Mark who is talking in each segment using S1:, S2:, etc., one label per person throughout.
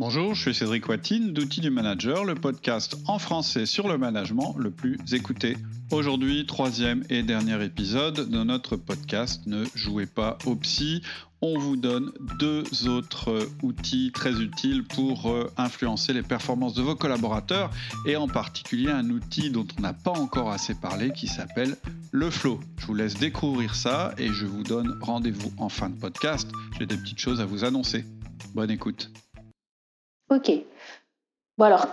S1: Bonjour, je suis Cédric Watine d'Outils du Manager, le podcast en français sur le management le plus écouté. Aujourd'hui, troisième et dernier épisode de notre podcast Ne jouez pas au psy. On vous donne deux autres outils très utiles pour euh, influencer les performances de vos collaborateurs et en particulier un outil dont on n'a pas encore assez parlé qui s'appelle le flow. Je vous laisse découvrir ça et je vous donne rendez-vous en fin de podcast. J'ai des petites choses à vous annoncer. Bonne écoute.
S2: Ok. Bon alors,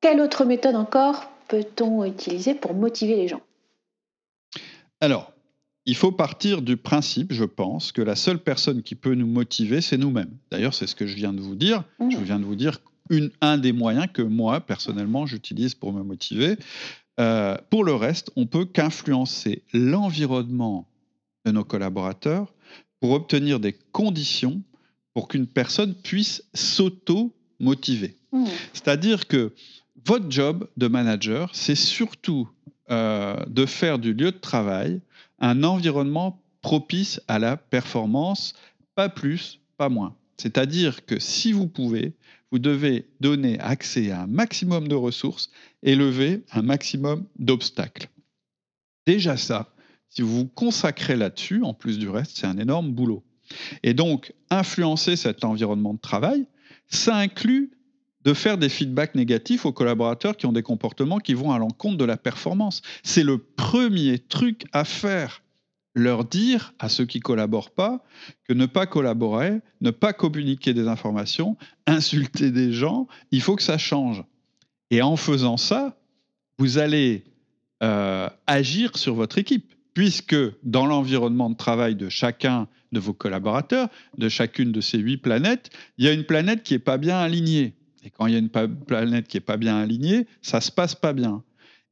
S2: quelle autre méthode encore peut-on utiliser pour motiver les gens?
S1: Alors, il faut partir du principe, je pense, que la seule personne qui peut nous motiver, c'est nous-mêmes. D'ailleurs, c'est ce que je viens de vous dire. Je mmh. viens de vous dire une, un des moyens que moi, personnellement, j'utilise pour me motiver. Euh, pour le reste, on peut qu'influencer l'environnement de nos collaborateurs pour obtenir des conditions pour qu'une personne puisse s'auto motivé. Mmh. C'est-à-dire que votre job de manager, c'est surtout euh, de faire du lieu de travail un environnement propice à la performance, pas plus, pas moins. C'est-à-dire que si vous pouvez, vous devez donner accès à un maximum de ressources et lever un maximum d'obstacles. Déjà ça, si vous vous consacrez là-dessus, en plus du reste, c'est un énorme boulot. Et donc, influencer cet environnement de travail, ça inclut de faire des feedbacks négatifs aux collaborateurs qui ont des comportements qui vont à l'encontre de la performance. C'est le premier truc à faire. Leur dire à ceux qui collaborent pas que ne pas collaborer, ne pas communiquer des informations, insulter des gens, il faut que ça change. Et en faisant ça, vous allez euh, agir sur votre équipe puisque dans l'environnement de travail de chacun de vos collaborateurs, de chacune de ces huit planètes, il y a une planète qui n'est pas bien alignée. Et quand il y a une planète qui n'est pas bien alignée, ça ne se passe pas bien.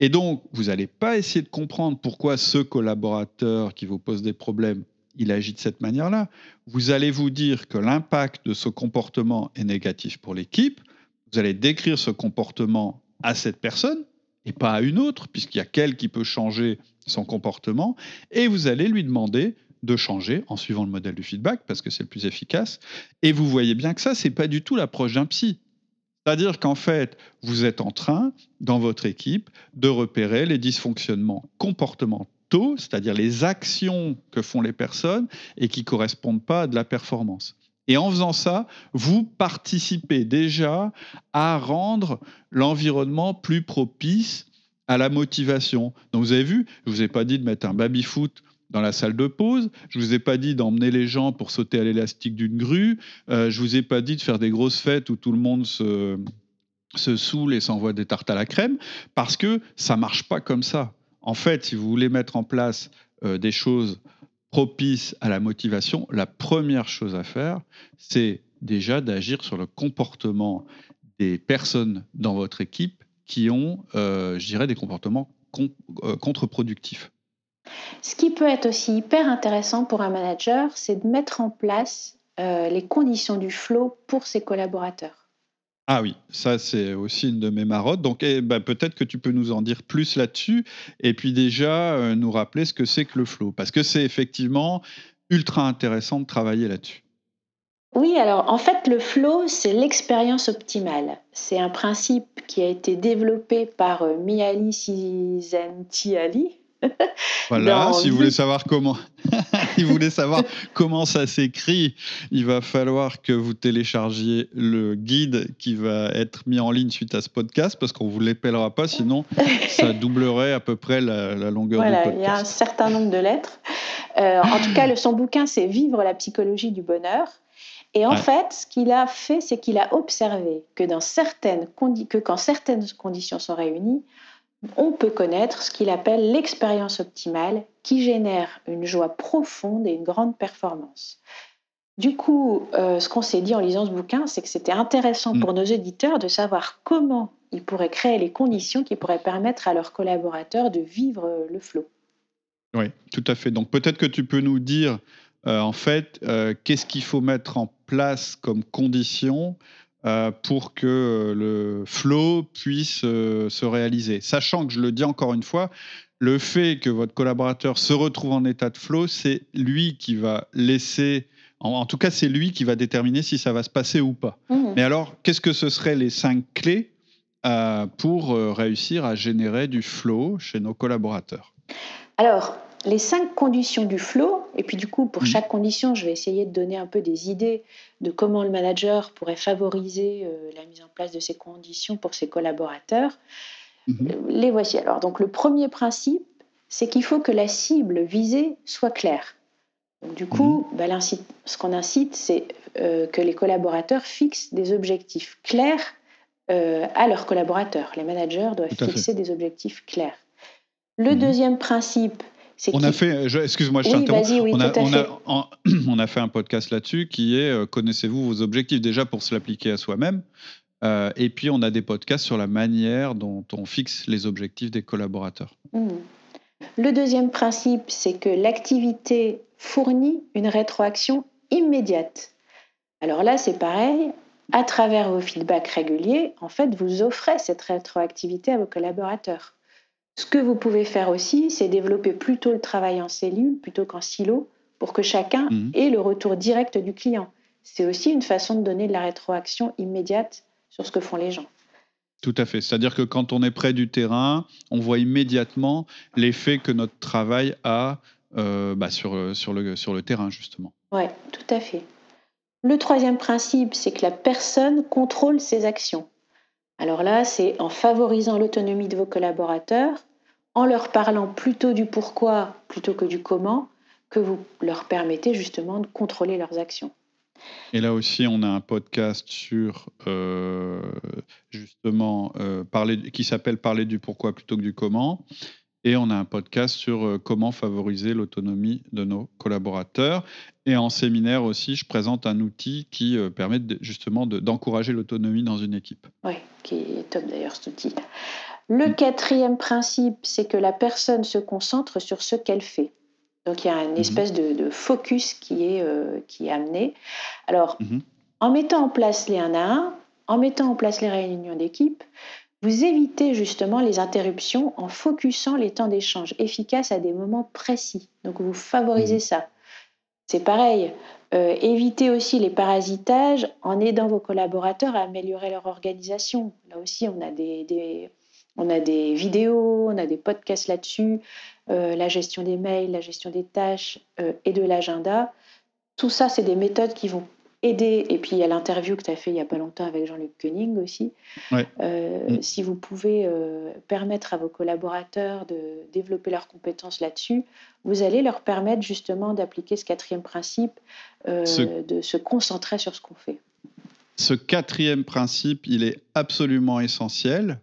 S1: Et donc, vous n'allez pas essayer de comprendre pourquoi ce collaborateur qui vous pose des problèmes, il agit de cette manière-là. Vous allez vous dire que l'impact de ce comportement est négatif pour l'équipe. Vous allez décrire ce comportement à cette personne et pas à une autre, puisqu'il y a qu'elle qui peut changer son comportement, et vous allez lui demander de changer en suivant le modèle du feedback, parce que c'est le plus efficace. Et vous voyez bien que ça, c'est pas du tout l'approche d'un psy. C'est-à-dire qu'en fait, vous êtes en train, dans votre équipe, de repérer les dysfonctionnements comportementaux, c'est-à-dire les actions que font les personnes et qui correspondent pas à de la performance. Et en faisant ça, vous participez déjà à rendre l'environnement plus propice à la motivation. Donc vous avez vu, je ne vous ai pas dit de mettre un baby-foot dans la salle de pause, je vous ai pas dit d'emmener les gens pour sauter à l'élastique d'une grue, euh, je vous ai pas dit de faire des grosses fêtes où tout le monde se, se saoule et s'envoie des tartes à la crème, parce que ça marche pas comme ça. En fait, si vous voulez mettre en place euh, des choses propices à la motivation, la première chose à faire, c'est déjà d'agir sur le comportement des personnes dans votre équipe qui ont, euh, je dirais, des comportements euh, contre-productifs.
S2: Ce qui peut être aussi hyper intéressant pour un manager, c'est de mettre en place euh, les conditions du flow pour ses collaborateurs.
S1: Ah oui, ça c'est aussi une de mes marottes. Donc eh ben, peut-être que tu peux nous en dire plus là-dessus et puis déjà nous rappeler ce que c'est que le flow. Parce que c'est effectivement ultra intéressant de travailler là-dessus.
S2: Oui, alors en fait, le flow, c'est l'expérience optimale. C'est un principe qui a été développé par euh, Mihaly Csikszentmihalyi.
S1: Voilà, si vous voulez savoir comment, si vous voulez savoir comment ça s'écrit, il va falloir que vous téléchargiez le guide qui va être mis en ligne suite à ce podcast parce qu'on vous l'épellera pas, sinon ça doublerait à peu près la, longueur du podcast.
S2: Il y a un certain nombre de lettres. Euh, en tout cas, le, son bouquin, c'est Vivre la psychologie du bonheur. Et en fait, ce qu'il a fait, c'est qu'il a observé que, dans certaines que quand certaines conditions sont réunies, on peut connaître ce qu'il appelle l'expérience optimale qui génère une joie profonde et une grande performance. Du coup, euh, ce qu'on s'est dit en lisant ce bouquin, c'est que c'était intéressant mm. pour nos éditeurs de savoir comment ils pourraient créer les conditions qui pourraient permettre à leurs collaborateurs de vivre le flot.
S1: Oui, tout à fait. Donc peut-être que tu peux nous dire euh, en fait, euh, qu'est-ce qu'il faut mettre en place comme condition euh, pour que le flow puisse se réaliser Sachant que, je le dis encore une fois, le fait que votre collaborateur se retrouve en état de flow, c'est lui qui va laisser En, tout cas, c'est lui qui va déterminer si ça va se passer ou pas. Mmh. Mais alors, qu'est-ce que ce seraient les cinq clés euh, pour euh, réussir à générer du flow chez nos collaborateurs?
S2: Alors, les cinq conditions du flow, et puis du coup, pour mmh. chaque condition, je vais essayer de donner un peu des idées de comment le manager pourrait favoriser euh, la mise en place de ces conditions pour ses collaborateurs. Mmh. Les voici alors. Donc, le premier principe, c'est qu'il faut que la cible visée soit claire. du coup, mmh. bah, ce qu'on incite, c'est que les collaborateurs fixent des objectifs clairs euh, à leurs collaborateurs. Les managers doivent fixer des objectifs clairs. Le mhm. deuxième principe,
S1: on a fait, excuse-moi, je oui, on, a, on, a, fait un podcast là-dessus qui est euh, connaissez-vous vos objectifs déjà pour se l'appliquer à soi-même. Euh, et puis on a des podcasts sur la manière dont on fixe les objectifs des collaborateurs.
S2: Mhm. Le deuxième principe, c'est que l'activité fournit une rétroaction immédiate. Alors là, c'est pareil, à travers vos feedbacks réguliers, en fait, vous offrez cette rétroactivité à vos collaborateurs. Ce que vous pouvez faire aussi, c'est développer plutôt le travail en cellule plutôt qu'en silo pour que chacun mhm. ait le retour direct du client. C'est aussi une façon de donner de la rétroaction immédiate sur ce que font les gens.
S1: Tout à fait. C'est-à-dire que quand on est près du terrain, on voit immédiatement l'effet que notre travail a euh, bah, sur, sur, le, sur le terrain, justement.
S2: Oui, tout à fait. Le troisième principe, c'est que la personne contrôle ses actions. Alors là, c'est en favorisant l'autonomie de vos collaborateurs, en leur parlant plutôt du pourquoi plutôt que du comment, que vous leur permettez justement de contrôler leurs actions.
S1: Et là aussi, on a un podcast sur euh, euh, qui s'appelle Parler du pourquoi plutôt que du comment. Et on a un podcast sur euh, comment favoriser l'autonomie de nos collaborateurs. Et en séminaire aussi, je présente un outil qui euh, permet justement d'encourager l'autonomie dans une équipe.
S2: Oui, qui est top d'ailleurs cet outil. Le mm. quatrième principe, c'est que la personne se concentre sur ce qu'elle fait. Donc il y a une mm-hmm. espèce de, focus qui est, euh, qui est amené. Alors, mm-hmm. en mettant en place les 1 à 1, en mettant en place les réunions d'équipe, vous évitez justement les interruptions en focusant les temps d'échange efficaces à des moments précis. Donc vous favorisez mmh. ça. C'est pareil, euh, évitez aussi les parasitages en aidant vos collaborateurs à améliorer leur organisation. Là aussi, on a des, on a des vidéos, on a des podcasts là-dessus, euh, la gestion des mails, la gestion des tâches euh, et de l'agenda. Tout ça, c'est des méthodes qui vont aider, et puis il y a l'interview que tu as fait il n'y a pas longtemps avec Jean-Luc Koenig aussi, euh, mm. si vous pouvez euh, permettre à vos collaborateurs de développer leurs compétences là-dessus, vous allez leur permettre justement d'appliquer ce quatrième principe, euh, de se concentrer sur ce qu'on fait.
S1: Ce quatrième principe, il est absolument essentiel.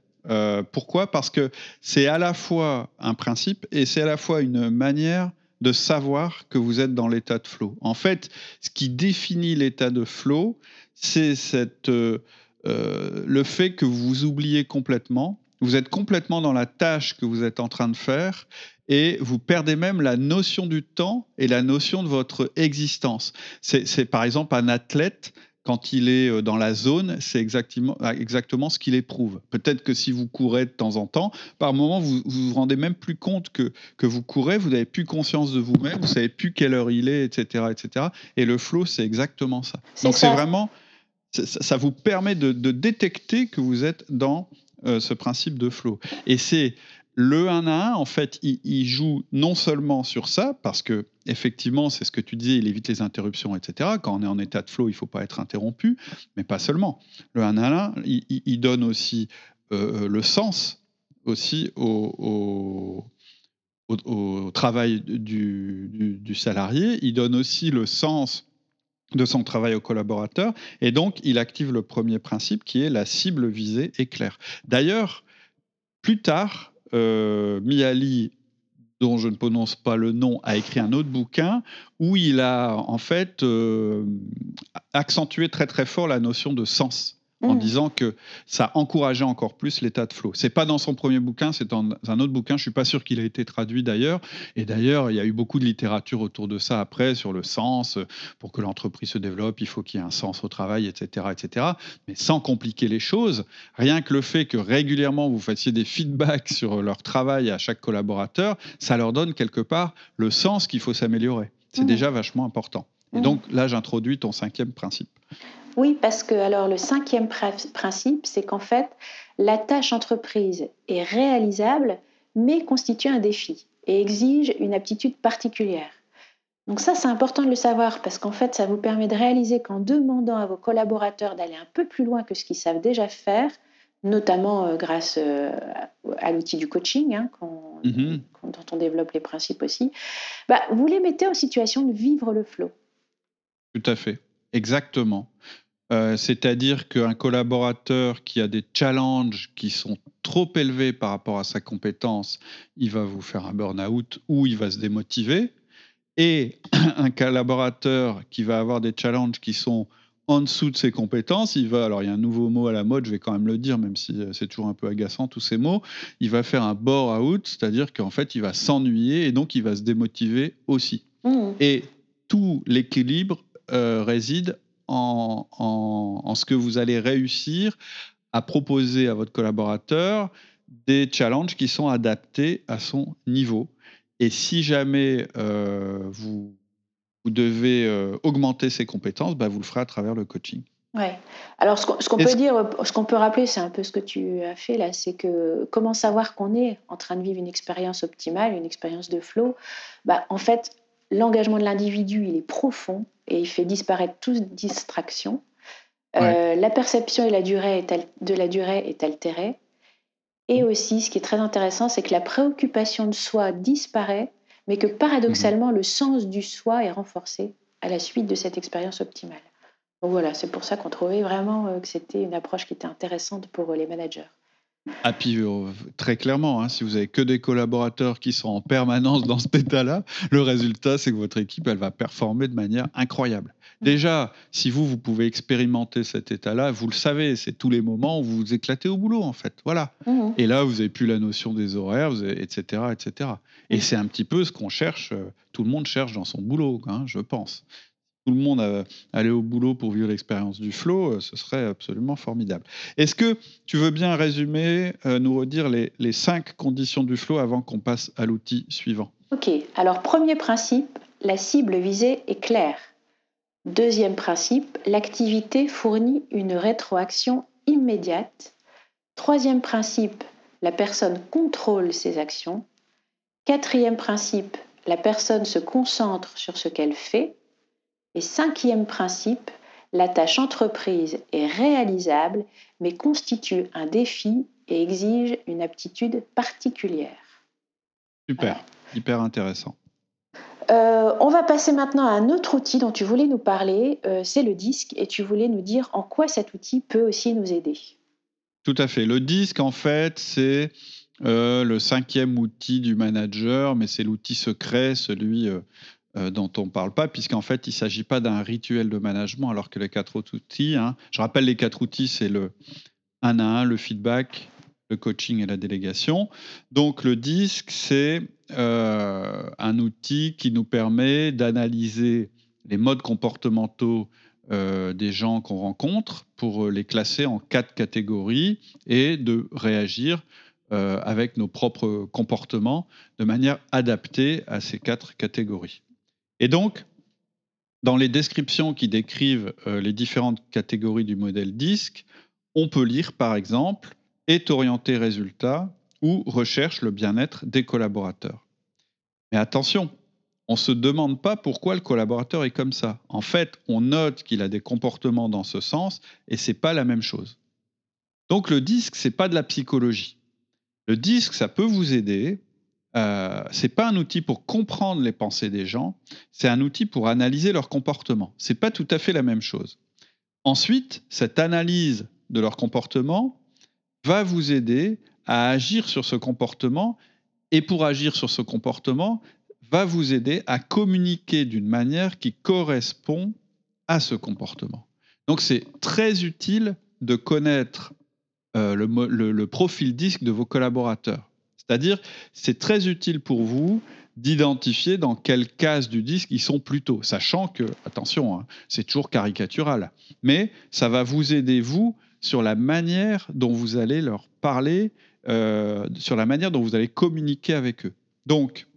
S1: pourquoi? Parce que c'est à la fois un principe et c'est à la fois une manière de savoir que vous êtes dans l'état de flow. En fait, ce qui définit l'état de flow, c'est cette, euh, euh, le fait que vous vous oubliez complètement, vous êtes complètement dans la tâche que vous êtes en train de faire et vous perdez même la notion du temps et la notion de votre existence. C'est par exemple un athlète quand il est euh, dans la zone, c'est exactement, ah, exactement ce qu'il éprouve. Peut-être que si vous courez de temps en temps, par moment, vous vous, vous rendez même plus compte que, que vous courez, vous n'avez plus conscience de vous-même, vous savez plus quelle heure il est, etc. etc. Et le flow, c'est exactement ça. Donc c'est vraiment, ça, vous permet de, détecter que vous êtes dans euh, ce principe de flow. Et c'est le 1 à 1, en fait, il, joue non seulement sur ça, parce que effectivement, c'est ce que tu disais, il évite les interruptions, etc. Quand on est en état de flow, il ne faut pas être interrompu, mais pas seulement. Le 1 à 1, il, donne aussi euh, le sens aussi au, travail du, salarié, il donne aussi le sens de son travail au collaborateur, et donc il active le premier principe qui est la cible visée est claire. D'ailleurs, plus tard, euh, Miali, dont je ne prononce pas le nom, a écrit un autre bouquin où il a en fait euh, accentué très très fort la notion de sens en mm. disant que ça encourageait encore plus l'état de flow. C'est pas dans son premier bouquin, c'est dans un autre bouquin. Je suis pas sûr qu'il ait été traduit d'ailleurs. Et d'ailleurs, il y a eu beaucoup de littérature autour de ça après sur le sens. Pour que l'entreprise se développe, il faut qu'il y ait un sens au travail, etc., etc. Mais sans compliquer les choses, rien que le fait que régulièrement vous fassiez des feedbacks sur leur travail à chaque collaborateur, ça leur donne quelque part le sens qu'il faut s'améliorer. C'est mm. déjà vachement important. Et donc là, j'introduis ton cinquième principe.
S2: Oui, parce que alors le cinquième principe, c'est qu'en fait, la tâche entreprise est réalisable, mais constitue un défi et exige une aptitude particulière. Donc ça, c'est important de le savoir parce qu'en fait, ça vous permet de réaliser qu'en demandant à vos collaborateurs d'aller un peu plus loin que ce qu'ils savent déjà faire, notamment euh, grâce euh, à l'outil du coaching, hein, mm-hmm. dont on développe les principes aussi, bah, vous les mettez en situation de vivre le flow.
S1: Tout à fait, exactement. Euh, c'est-à-dire qu'un collaborateur qui a des challenges qui sont trop élevés par rapport à sa compétence, il va vous faire un burn-out ou il va se démotiver. Et un collaborateur qui va avoir des challenges qui sont en dessous de ses compétences, il va, alors il y a un nouveau mot à la mode, je vais quand même le dire, même si euh, c'est toujours un peu agaçant tous ces mots, il va faire un bore-out, c'est-à-dire qu'en fait il va s'ennuyer et donc il va se démotiver aussi. Mmh. Et tout l'équilibre euh, réside en, ce que vous allez réussir à proposer à votre collaborateur des challenges qui sont adaptés à son niveau. Et si jamais euh, vous, vous devez euh, augmenter ses compétences, bah, vous le ferez à travers le coaching.
S2: Ouais. Alors, ce qu'on peut dire, ce qu'on peut rappeler, c'est un peu ce que tu as fait là, c'est que comment savoir qu'on est en train de vivre une expérience optimale, une expérience de flow? Bah, En fait, l'engagement de l'individu, il est profond et il fait disparaître toute distraction. Euh, la perception et la durée de la durée est altérée. Et mm. aussi, ce qui est très intéressant, c'est que la préoccupation de soi disparaît, mais que paradoxalement, mm-hmm. le sens du soi est renforcé à la suite de cette expérience optimale. Donc voilà, c'est pour ça qu'on trouvait vraiment euh, que c'était une approche qui était intéressante pour euh, les managers.
S1: Ah, puis euh, très clairement, hein, si vous avez que des collaborateurs qui sont en permanence dans cet état-là, le résultat, c'est que votre équipe, elle va performer de manière incroyable. Mmh. Déjà, si vous, vous pouvez expérimenter cet état-là, vous le savez, c'est tous les moments où vous vous éclatez au boulot, en fait. Voilà. Mmh. Et là, vous n'avez plus la notion des horaires, etc., etc. Et mmh. c'est un petit peu ce qu'on cherche, euh, tout le monde cherche dans son boulot, hein, je pense tout le monde allait au boulot pour vivre l'expérience du flow, euh, ce serait absolument formidable. Est-ce que tu veux bien résumer, euh, nous redire les, cinq conditions du flow avant qu'on passe à l'outil suivant?
S2: Ok, alors premier principe, la cible visée est claire. Deuxième principe, l'activité fournit une rétroaction immédiate. Troisième principe, la personne contrôle ses actions. Quatrième principe, la personne se concentre sur ce qu'elle fait. Et cinquième principe, la tâche entreprise est réalisable, mais constitue un défi et exige une aptitude particulière.
S1: Super, hyper intéressant.
S2: Euh, on va passer maintenant à un autre outil dont tu voulais nous parler, euh, c'est le disque, et tu voulais nous dire en quoi cet outil peut aussi nous aider.
S1: Tout à fait. Le disque, en fait, c'est euh, le cinquième outil du manager, mais c'est l'outil secret, celui euh, dont on ne parle pas, puisqu'en fait, il ne s'agit pas d'un rituel de management, alors que les quatre outils, hein, je rappelle les quatre outils, c'est le 1 à 1, le feedback, le coaching et la délégation. Donc le disque, c'est euh, un outil qui nous permet d'analyser les modes comportementaux euh, des gens qu'on rencontre pour les classer en quatre catégories et de réagir avec nos propres comportements de manière adaptée à ces quatre catégories. Et donc, dans les descriptions qui décrivent euh, les différentes catégories du modèle disque, on peut lire par exemple est orienté résultat ou recherche le bien-être des collaborateurs. Mais attention, on ne se demande pas pourquoi le collaborateur est comme ça. En fait, on note qu'il a des comportements dans ce sens et c'est pas la même chose. Donc le disque, c'est pas de la psychologie. Le disque, ça peut vous aider euh, c'est pas un outil pour comprendre les pensées des gens, c'est un outil pour analyser leur comportement. C'est pas tout à fait la même chose. Ensuite, cette analyse de leur comportement va vous aider à agir sur ce comportement et pour agir sur ce comportement, va vous aider à communiquer d'une manière qui correspond à ce comportement. Donc c'est très utile de connaître euh, le profil disque de vos collaborateurs. C'est-à-dire, c'est très utile pour vous d'identifier dans quelle case du disque ils sont plutôt, sachant que, attention, hein, c'est toujours caricatural, mais ça va vous aider, vous, sur la manière dont vous allez leur parler, euh, sur la manière dont vous allez communiquer avec eux. Donc,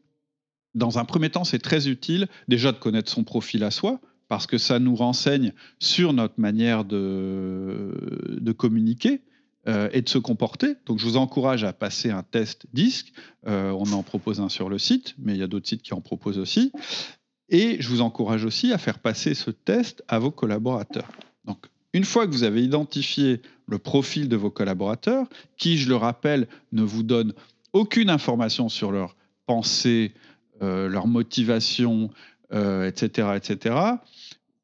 S1: dans un premier temps, c'est très utile déjà de connaître son profil à soi, parce que ça nous renseigne sur notre manière de, de communiquer euh, et de se comporter. Donc je vous encourage à passer un test disque. Euh, on en propose un sur le site, mais il y a d'autres sites qui en proposent aussi. Et je vous encourage aussi à faire passer ce test à vos collaborateurs. Donc une fois que vous avez identifié le profil de vos collaborateurs, qui, je le rappelle, ne vous donne aucune information sur leur pensée, euh, leur motivation, etc., etc.,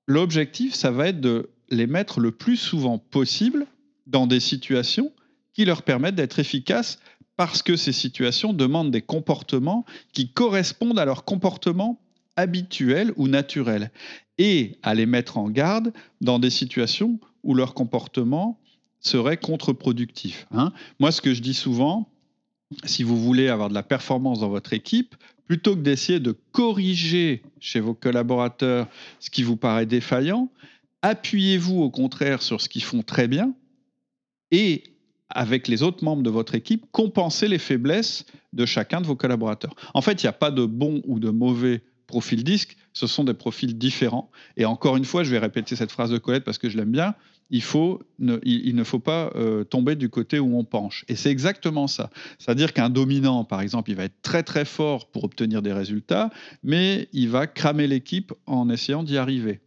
S1: l'objectif, ça va être de les mettre le plus souvent possible dans des situations qui leur permettent d'être efficaces parce que ces situations demandent des comportements qui correspondent à leur comportement habituel ou naturel et à les mettre en garde dans des situations où leur comportement serait contre-productif. Hein. Moi, ce que je dis souvent, si vous voulez avoir de la performance dans votre équipe, plutôt que d'essayer de corriger chez vos collaborateurs ce qui vous paraît défaillant, appuyez-vous au contraire sur ce qu'ils font très bien et avec les autres membres de votre équipe, compensez les faiblesses de chacun de vos collaborateurs. En fait, il n'y a pas de bon ou de mauvais profil disque, ce sont des profils différents. Et encore une fois, je vais répéter cette phrase de Colette parce que je l'aime bien, il, faut ne, il, ne faut pas euh, tomber du côté où on penche. Et c'est exactement ça. C'est-à-dire qu'un dominant, par exemple, il va être très très fort pour obtenir des résultats, mais il va cramer l'équipe en essayant d'y arriver.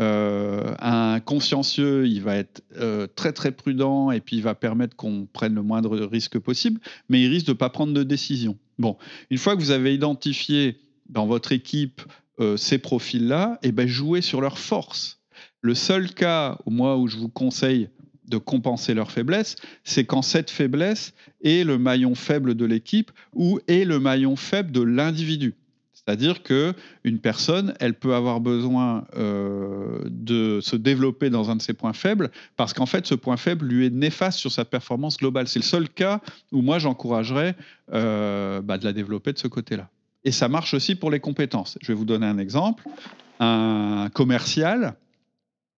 S1: Euh, un consciencieux, il va être euh, très très prudent et puis il va permettre qu'on prenne le moindre risque possible, mais il risque de ne pas prendre de décision. Bon, une fois que vous avez identifié dans votre équipe euh, ces profils-là, et eh ben jouez sur leurs forces. Le seul cas, moins où je vous conseille de compenser leur faiblesse, c'est quand cette faiblesse est le maillon faible de l'équipe ou est le maillon faible de l'individu. C'est-à-dire qu'une personne, elle peut avoir besoin euh, de se développer dans un de ses points faibles parce qu'en fait, ce point faible lui est néfaste sur sa performance globale. C'est le seul cas où moi, j'encouragerais euh, bah, de la développer de ce côté-là. Et ça marche aussi pour les compétences. Je vais vous donner un exemple. Un commercial,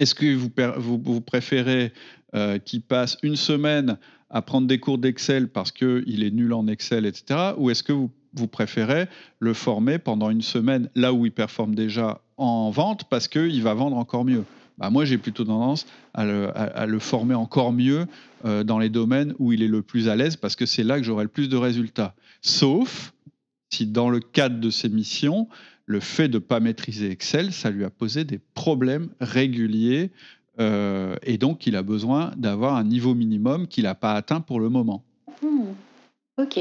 S1: est-ce que vous, vous, préférez euh, qu'il passe une semaine à prendre des cours d'Excel parce qu'il est nul en Excel, etc. Ou est-ce que vous vous préférez le former pendant une semaine là où il performe déjà en vente parce qu'il va vendre encore mieux. Bah moi, j'ai plutôt tendance à le, former encore mieux euh, dans les domaines où il est le plus à l'aise parce que c'est là que j'aurai le plus de résultats. Sauf si dans le cadre de ses missions, le fait de ne pas maîtriser Excel, ça lui a posé des problèmes réguliers euh, et donc il a besoin d'avoir un niveau minimum qu'il n'a pas atteint pour le moment.
S2: Hmm. Ok.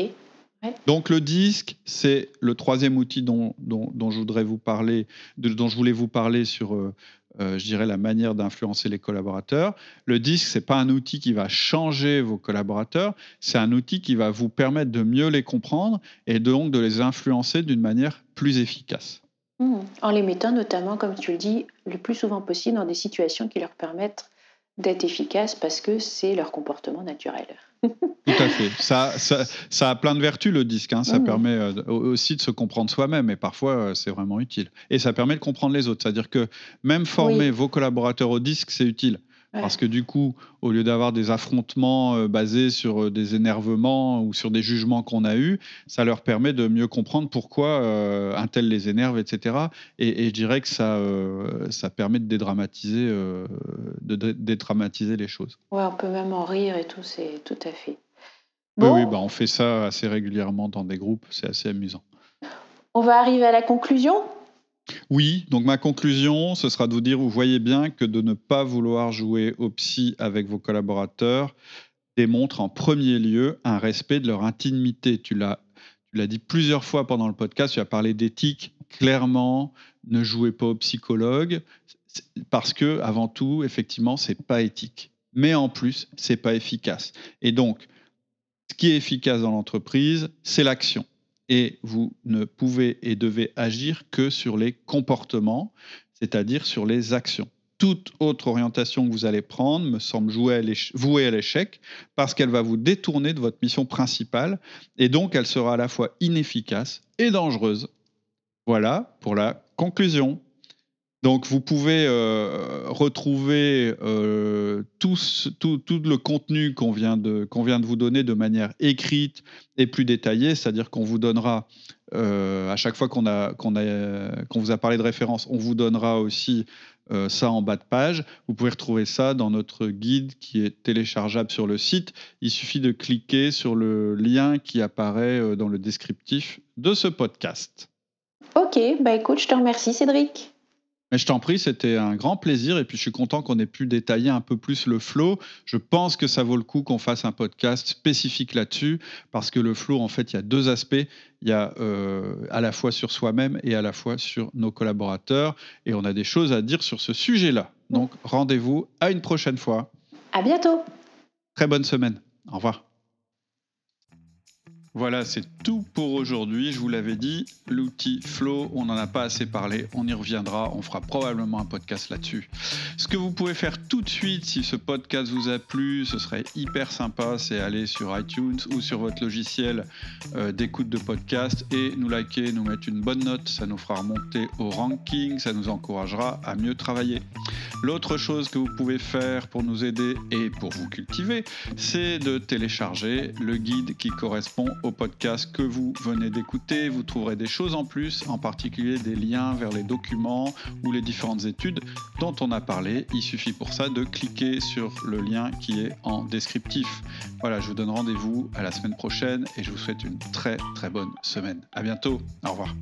S1: Donc le disque, c'est le troisième outil dont, je voudrais vous parler, dont je voulais vous parler sur, euh, euh, je dirais, la manière d'influencer les collaborateurs. Le disque, c'est pas un outil qui va changer vos collaborateurs, c'est un outil qui va vous permettre de mieux les comprendre et donc de les influencer d'une manière plus efficace.
S2: Mmh. En les mettant notamment, comme tu le dis, le plus souvent possible dans des situations qui leur permettent d'être efficaces parce que c'est leur comportement naturel.
S1: Tout à fait. Ça, ça, a plein de vertus le disque. Hein. Ça mmh. permet euh, aussi de se comprendre soi-même et parfois euh, c'est vraiment utile. Et ça permet de comprendre les autres. C'est-à-dire que même former vos collaborateurs au disque, c'est utile. Parce que du coup, au lieu d'avoir des affrontements euh, basés sur euh, des énervements ou sur des jugements qu'on a eus, ça leur permet de mieux comprendre pourquoi euh, un tel les énerve, etc. Et, je dirais que ça, ça permet de dédramatiser, de dédramatiser les choses.
S2: Ouais, on peut même en rire et tout, c'est tout à fait.
S1: Oui, oui bah on fait ça assez régulièrement dans des groupes, c'est assez amusant.
S2: On va arriver à la conclusion?
S1: Oui, donc ma conclusion, ce sera de vous dire, vous voyez bien que de ne pas vouloir jouer au psy avec vos collaborateurs démontre en premier lieu un respect de leur intimité. Tu l'as, dit plusieurs fois pendant le podcast, tu as parlé d'éthique. Clairement, ne jouez pas au psychologue parce que, avant tout, effectivement, c'est pas éthique. Mais en plus, c'est pas efficace. Et donc, ce qui est efficace dans l'entreprise, c'est l'action et vous ne pouvez et devez agir que sur les comportements, c'est-à-dire sur les actions. Toute autre orientation que vous allez prendre me semble vouée à l'échec parce qu'elle va vous détourner de votre mission principale et donc elle sera à la fois inefficace et dangereuse. Voilà pour la conclusion. Donc vous pouvez euh, retrouver euh, tout, le contenu qu'on vient, de, vous donner de manière écrite et plus détaillée, c'est-à-dire qu'on vous donnera, euh, à chaque fois qu'on vous a parlé de référence, on vous donnera aussi ça en bas de page. Vous pouvez retrouver ça dans notre guide qui est téléchargeable sur le site. Il suffit de cliquer sur le lien qui apparaît dans le descriptif de ce podcast.
S2: Ok, bah écoute, je te remercie Cédric.
S1: Mais je t'en prie, c'était un grand plaisir et puis je suis content qu'on ait pu détailler un peu plus le flow. Je pense que ça vaut le coup qu'on fasse un podcast spécifique là-dessus parce que le flow, en fait, il y a deux aspects. Il y a euh, à la fois sur soi-même et à la fois sur nos collaborateurs et on a des choses à dire sur ce sujet-là. Donc rendez-vous à une prochaine fois.
S2: À bientôt.
S1: Très bonne semaine. Au revoir. Voilà, c'est tout pour aujourd'hui. Je vous l'avais dit, l'outil Flow, on n'en a pas assez parlé. On y reviendra. On fera probablement un podcast là-dessus. Ce que vous pouvez faire tout de suite, si ce podcast vous a plu, ce serait hyper sympa, c'est aller sur iTunes ou sur votre logiciel euh, d'écoute de podcast et nous liker, nous mettre une bonne note. Ça nous fera remonter au ranking. Ça nous encouragera à mieux travailler. L'autre chose que vous pouvez faire pour nous aider et pour vous cultiver, c'est de télécharger le guide qui correspond au podcast que vous venez d'écouter. Vous trouverez des choses en plus, en particulier des liens vers les documents ou les différentes études dont on a parlé. Il suffit pour ça de cliquer sur le lien qui est en descriptif. Voilà, je vous donne rendez-vous à la semaine prochaine et je vous souhaite une très très bonne semaine. À bientôt. Au revoir.